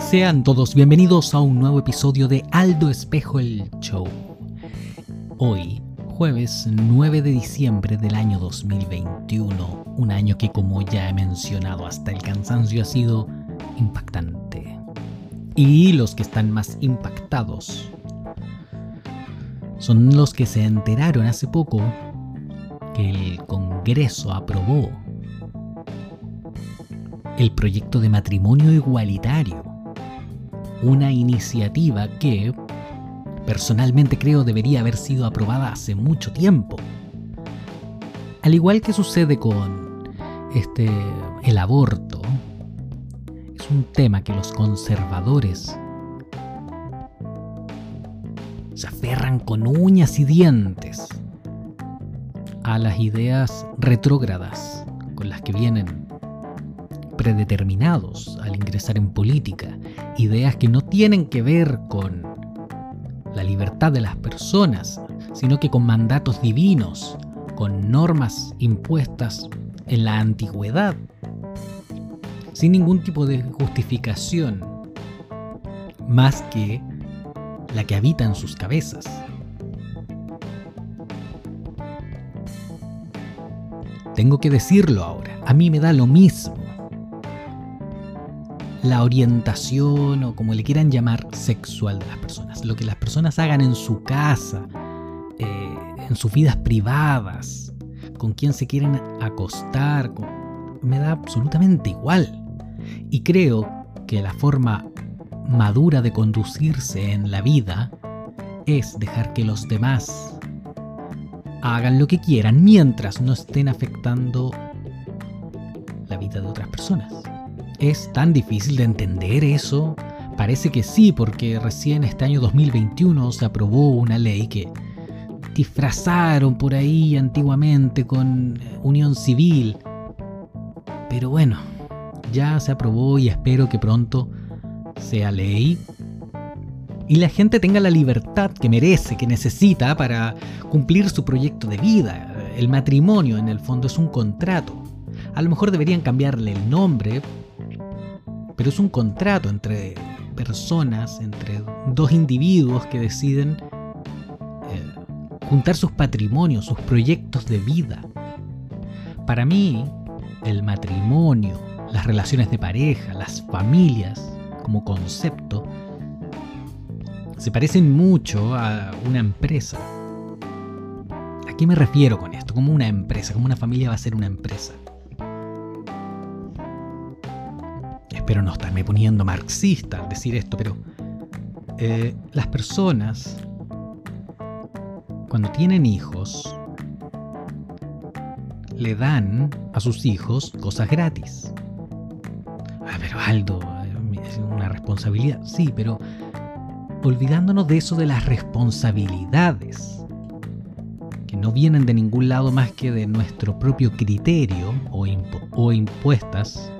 Sean todos bienvenidos a un nuevo episodio de Aldo Espejo el Show. Hoy, jueves 9 de diciembre del año 2021, un año que como ya he mencionado hasta el cansancio ha sido impactante. Y los que están más impactados son los que se enteraron hace poco que el Congreso aprobó el proyecto de matrimonio igualitario una iniciativa que personalmente creo debería haber sido aprobada hace mucho tiempo. Al igual que sucede con este el aborto, es un tema que los conservadores se aferran con uñas y dientes a las ideas retrógradas con las que vienen predeterminados al ingresar en política, ideas que no tienen que ver con la libertad de las personas, sino que con mandatos divinos, con normas impuestas en la antigüedad, sin ningún tipo de justificación, más que la que habita en sus cabezas. Tengo que decirlo ahora, a mí me da lo mismo la orientación o como le quieran llamar sexual de las personas. Lo que las personas hagan en su casa, eh, en sus vidas privadas, con quién se quieren acostar, me da absolutamente igual. Y creo que la forma madura de conducirse en la vida es dejar que los demás hagan lo que quieran mientras no estén afectando la vida de otras personas. ¿Es tan difícil de entender eso? Parece que sí, porque recién este año 2021 se aprobó una ley que disfrazaron por ahí antiguamente con eh, unión civil. Pero bueno, ya se aprobó y espero que pronto sea ley y la gente tenga la libertad que merece, que necesita para cumplir su proyecto de vida. El matrimonio en el fondo es un contrato. A lo mejor deberían cambiarle el nombre pero es un contrato entre personas, entre dos individuos que deciden eh, juntar sus patrimonios, sus proyectos de vida. Para mí, el matrimonio, las relaciones de pareja, las familias como concepto, se parecen mucho a una empresa. ¿A qué me refiero con esto? Como una empresa, como una familia va a ser una empresa. Espero no estarme poniendo marxista al decir esto, pero eh, las personas, cuando tienen hijos, le dan a sus hijos cosas gratis. Ah, pero Aldo, es una responsabilidad. Sí, pero olvidándonos de eso de las responsabilidades, que no vienen de ningún lado más que de nuestro propio criterio o, impuestas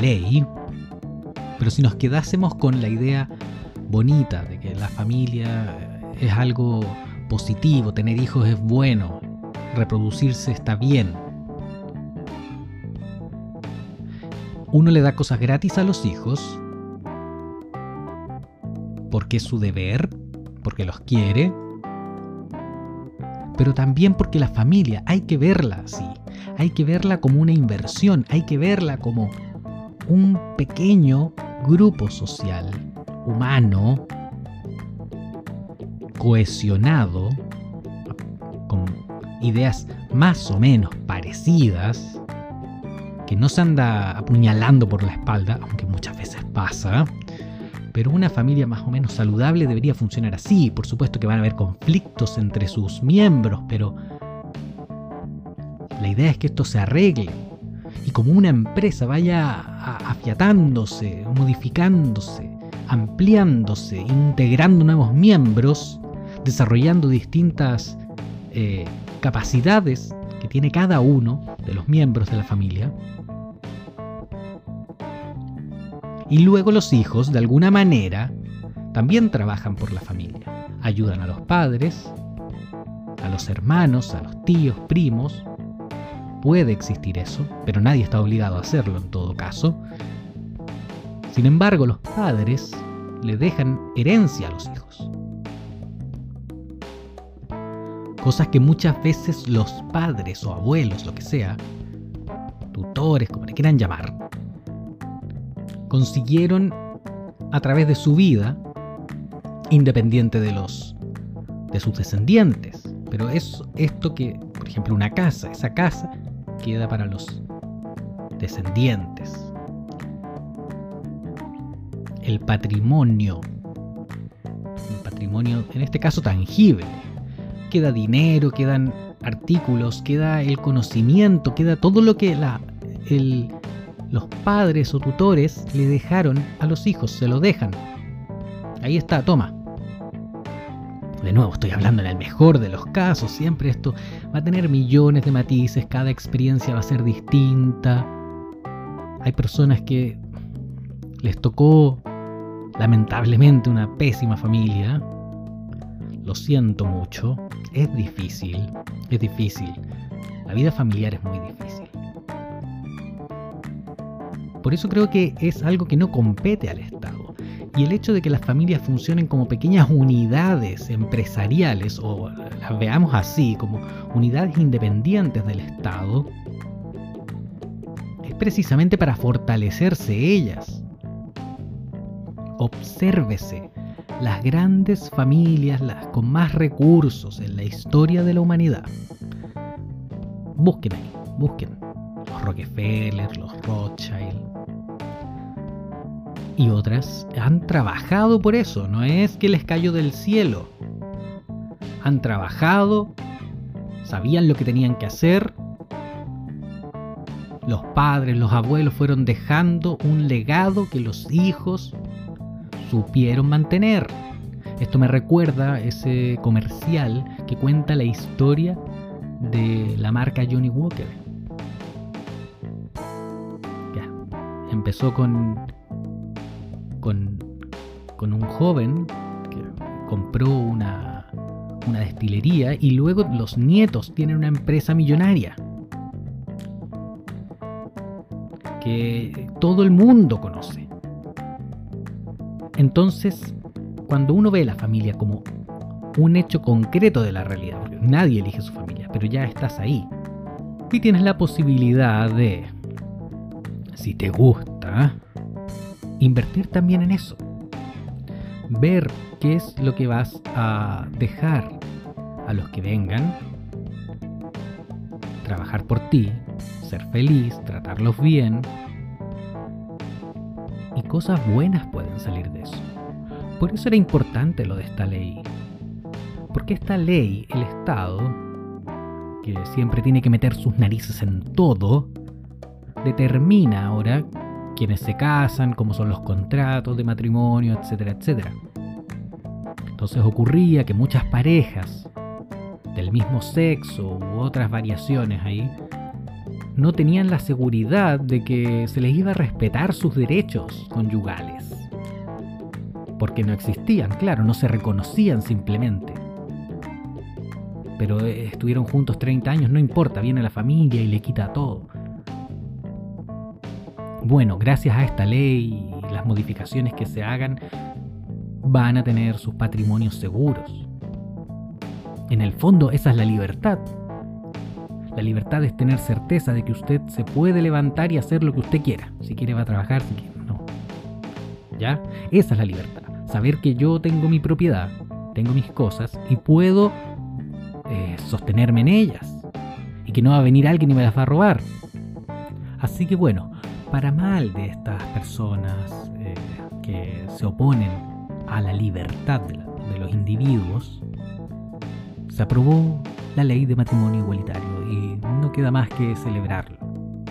ley, pero si nos quedásemos con la idea bonita de que la familia es algo positivo, tener hijos es bueno, reproducirse está bien. Uno le da cosas gratis a los hijos porque es su deber, porque los quiere, pero también porque la familia hay que verla así, hay que verla como una inversión, hay que verla como un pequeño grupo social humano cohesionado con ideas más o menos parecidas que no se anda apuñalando por la espalda, aunque muchas veces pasa, pero una familia más o menos saludable debería funcionar así. Por supuesto que van a haber conflictos entre sus miembros, pero la idea es que esto se arregle y como una empresa vaya afiatándose, modificándose, ampliándose, integrando nuevos miembros, desarrollando distintas eh, capacidades que tiene cada uno de los miembros de la familia. Y luego los hijos, de alguna manera, también trabajan por la familia. Ayudan a los padres, a los hermanos, a los tíos, primos, Puede existir eso, pero nadie está obligado a hacerlo en todo caso. Sin embargo, los padres le dejan herencia a los hijos. Cosas que muchas veces los padres o abuelos, lo que sea, tutores, como le quieran llamar, consiguieron a través de su vida, independiente de los de sus descendientes. Pero es esto que, por ejemplo, una casa, esa casa queda para los descendientes. El patrimonio, un patrimonio en este caso tangible, queda dinero, quedan artículos, queda el conocimiento, queda todo lo que la, el, los padres o tutores le dejaron a los hijos, se lo dejan. Ahí está, toma. De nuevo, estoy hablando en el mejor de los casos, siempre esto va a tener millones de matices, cada experiencia va a ser distinta. Hay personas que les tocó lamentablemente una pésima familia. Lo siento mucho, es difícil, es difícil. La vida familiar es muy difícil. Por eso creo que es algo que no compete al Estado. Y el hecho de que las familias funcionen como pequeñas unidades empresariales, o las veamos así, como unidades independientes del Estado, es precisamente para fortalecerse ellas. Obsérvese las grandes familias, las con más recursos en la historia de la humanidad. Busquen ahí, busquen. Los Rockefeller, los Rothschild, y otras han trabajado por eso, no es que les cayó del cielo. Han trabajado, sabían lo que tenían que hacer. Los padres, los abuelos fueron dejando un legado que los hijos supieron mantener. Esto me recuerda ese comercial que cuenta la historia de la marca Johnny Walker. Ya. Empezó con con, un joven que compró una, una destilería y luego los nietos tienen una empresa millonaria que todo el mundo conoce. Entonces, cuando uno ve la familia como un hecho concreto de la realidad, nadie elige su familia, pero ya estás ahí, y tienes la posibilidad de, si te gusta, invertir también en eso. Ver qué es lo que vas a dejar a los que vengan. Trabajar por ti, ser feliz, tratarlos bien. Y cosas buenas pueden salir de eso. Por eso era importante lo de esta ley. Porque esta ley, el Estado, que siempre tiene que meter sus narices en todo, determina ahora quienes se casan, cómo son los contratos de matrimonio, etcétera, etcétera. Entonces ocurría que muchas parejas del mismo sexo u otras variaciones ahí no tenían la seguridad de que se les iba a respetar sus derechos conyugales. Porque no existían, claro, no se reconocían simplemente. Pero eh, estuvieron juntos 30 años, no importa, viene la familia y le quita todo. Bueno, gracias a esta ley y las modificaciones que se hagan, van a tener sus patrimonios seguros. En el fondo, esa es la libertad. La libertad es tener certeza de que usted se puede levantar y hacer lo que usted quiera. Si quiere va a trabajar, si quiere no. ¿Ya? Esa es la libertad. Saber que yo tengo mi propiedad, tengo mis cosas y puedo eh, sostenerme en ellas. Y que no va a venir alguien y me las va a robar. Así que bueno, para mal de estas personas eh, que se oponen a la libertad de, de los individuos, se aprobó la ley de matrimonio igualitario y no queda más que celebrarlo.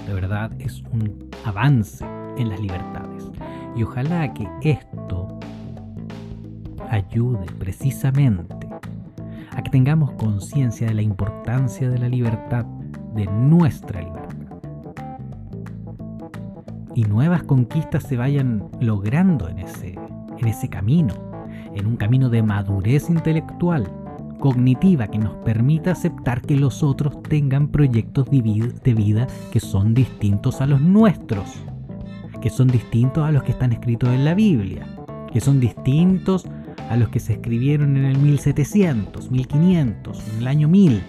De verdad es un avance en las libertades. Y ojalá que esto ayude precisamente a que tengamos conciencia de la importancia de la libertad, de nuestra libertad y nuevas conquistas se vayan logrando en ese, en ese camino, en un camino de madurez intelectual, cognitiva, que nos permita aceptar que los otros tengan proyectos de vida que son distintos a los nuestros, que son distintos a los que están escritos en la Biblia, que son distintos a los que se escribieron en el 1700, 1500, en el año 1000,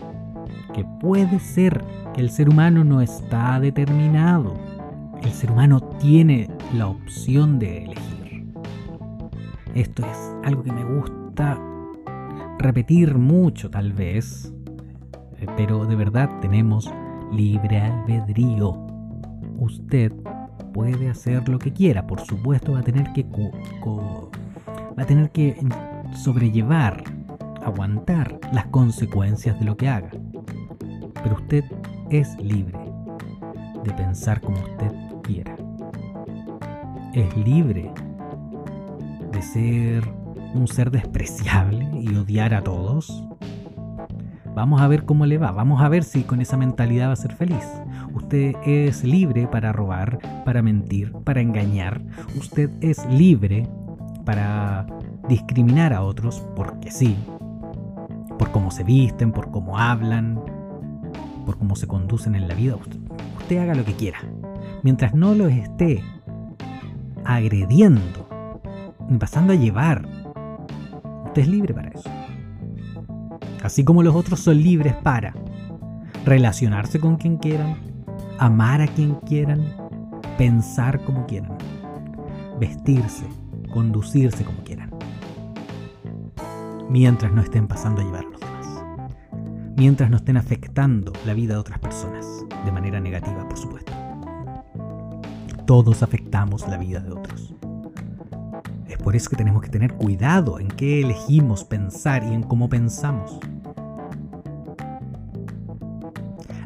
que puede ser que el ser humano no está determinado, el ser humano tiene la opción de elegir. Esto es algo que me gusta repetir mucho tal vez, eh, pero de verdad tenemos libre albedrío. Usted puede hacer lo que quiera, por supuesto va a tener que va a tener que sobrellevar, aguantar las consecuencias de lo que haga. Pero usted es libre de pensar como usted Es libre de ser un ser despreciable y odiar a todos. Vamos a ver cómo le va, vamos a ver si con esa mentalidad va a ser feliz. Usted es libre para robar, para mentir, para engañar. Usted es libre para discriminar a otros porque sí, por cómo se visten, por cómo hablan, por cómo se conducen en la vida. Usted, haga lo que quiera. Mientras no los esté agrediendo, ni pasando a llevar, usted es libre para eso. Así como los otros son libres para relacionarse con quien quieran, amar a quien quieran, pensar como quieran, vestirse, conducirse como quieran. Mientras no estén pasando a llevar los demás. Mientras no estén afectando la vida de otras personas. De manera negativa, por supuesto. Todos afectamos la vida de otros. Es por eso que tenemos que tener cuidado en qué elegimos pensar y en cómo pensamos.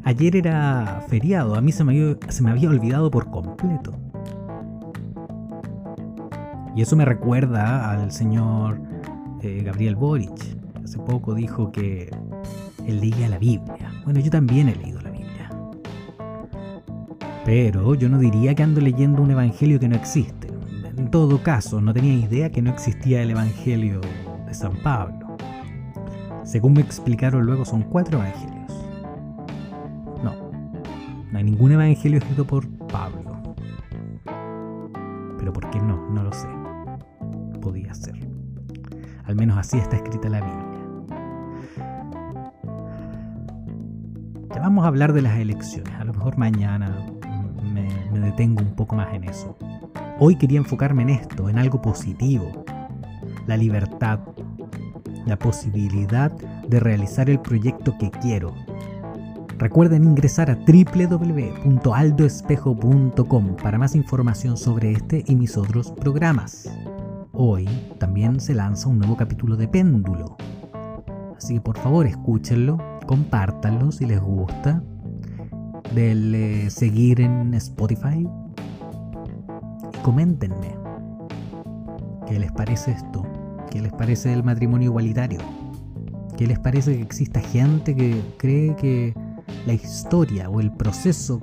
Ayer era feriado, a mí se me había, olvidado por completo. Y eso me recuerda al señor eh, Gabriel Boric. Hace poco dijo que él leía la Biblia. Bueno, yo también he leído. Pero yo no diría que ando leyendo un evangelio que no existe. En todo caso, no tenía idea que no existía el evangelio de San Pablo. Según me explicaron luego, son cuatro evangelios. No, no hay ningún evangelio escrito por Pablo. Pero ¿por qué no? No lo sé podía ser. Al menos así está escrita la Biblia. Ya vamos a hablar de las elecciones. A lo mejor mañana detengo un poco más en eso. Hoy quería enfocarme en esto, en algo positivo. La libertad, la posibilidad de realizar el proyecto que quiero. Recuerden ingresar a www.aldoespejo.com para más información sobre este y mis otros programas. Hoy también se lanza un nuevo capítulo de Péndulo. Así que por favor escúchenlo, compártanlo si les gusta. Denle seguir en Spotify. Y coméntenme. ¿Qué les parece esto? ¿Qué les parece el matrimonio igualitario? ¿Qué les parece que exista gente que cree que la historia o el proceso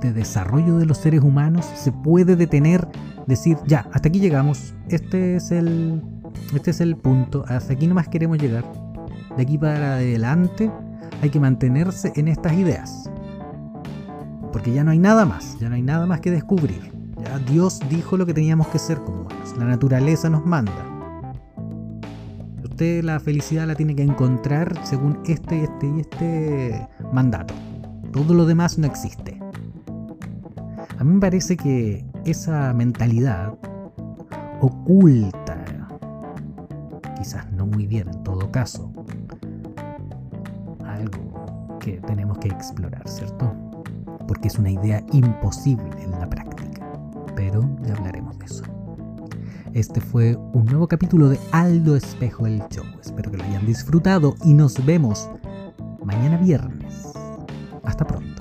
de desarrollo de los seres humanos se puede detener decir, ya, hasta aquí llegamos, este es el, este es el punto, hasta aquí nomás queremos llegar. De aquí para adelante hay que mantenerse en estas ideas. Porque ya no hay nada más, ya no hay nada más que descubrir. Ya Dios dijo lo que teníamos que ser como humanos, la naturaleza nos manda. Usted la felicidad la tiene que encontrar según este, este y este mandato. Todo lo demás no existe. A mí me parece que esa mentalidad oculta, quizás no muy bien en todo caso, algo que tenemos que explorar, ¿cierto? Porque es una idea imposible en la práctica, pero ya hablaremos de eso. Este fue un nuevo capítulo de Aldo Espejo el Show. Espero que lo hayan disfrutado y nos vemos mañana viernes. Hasta pronto.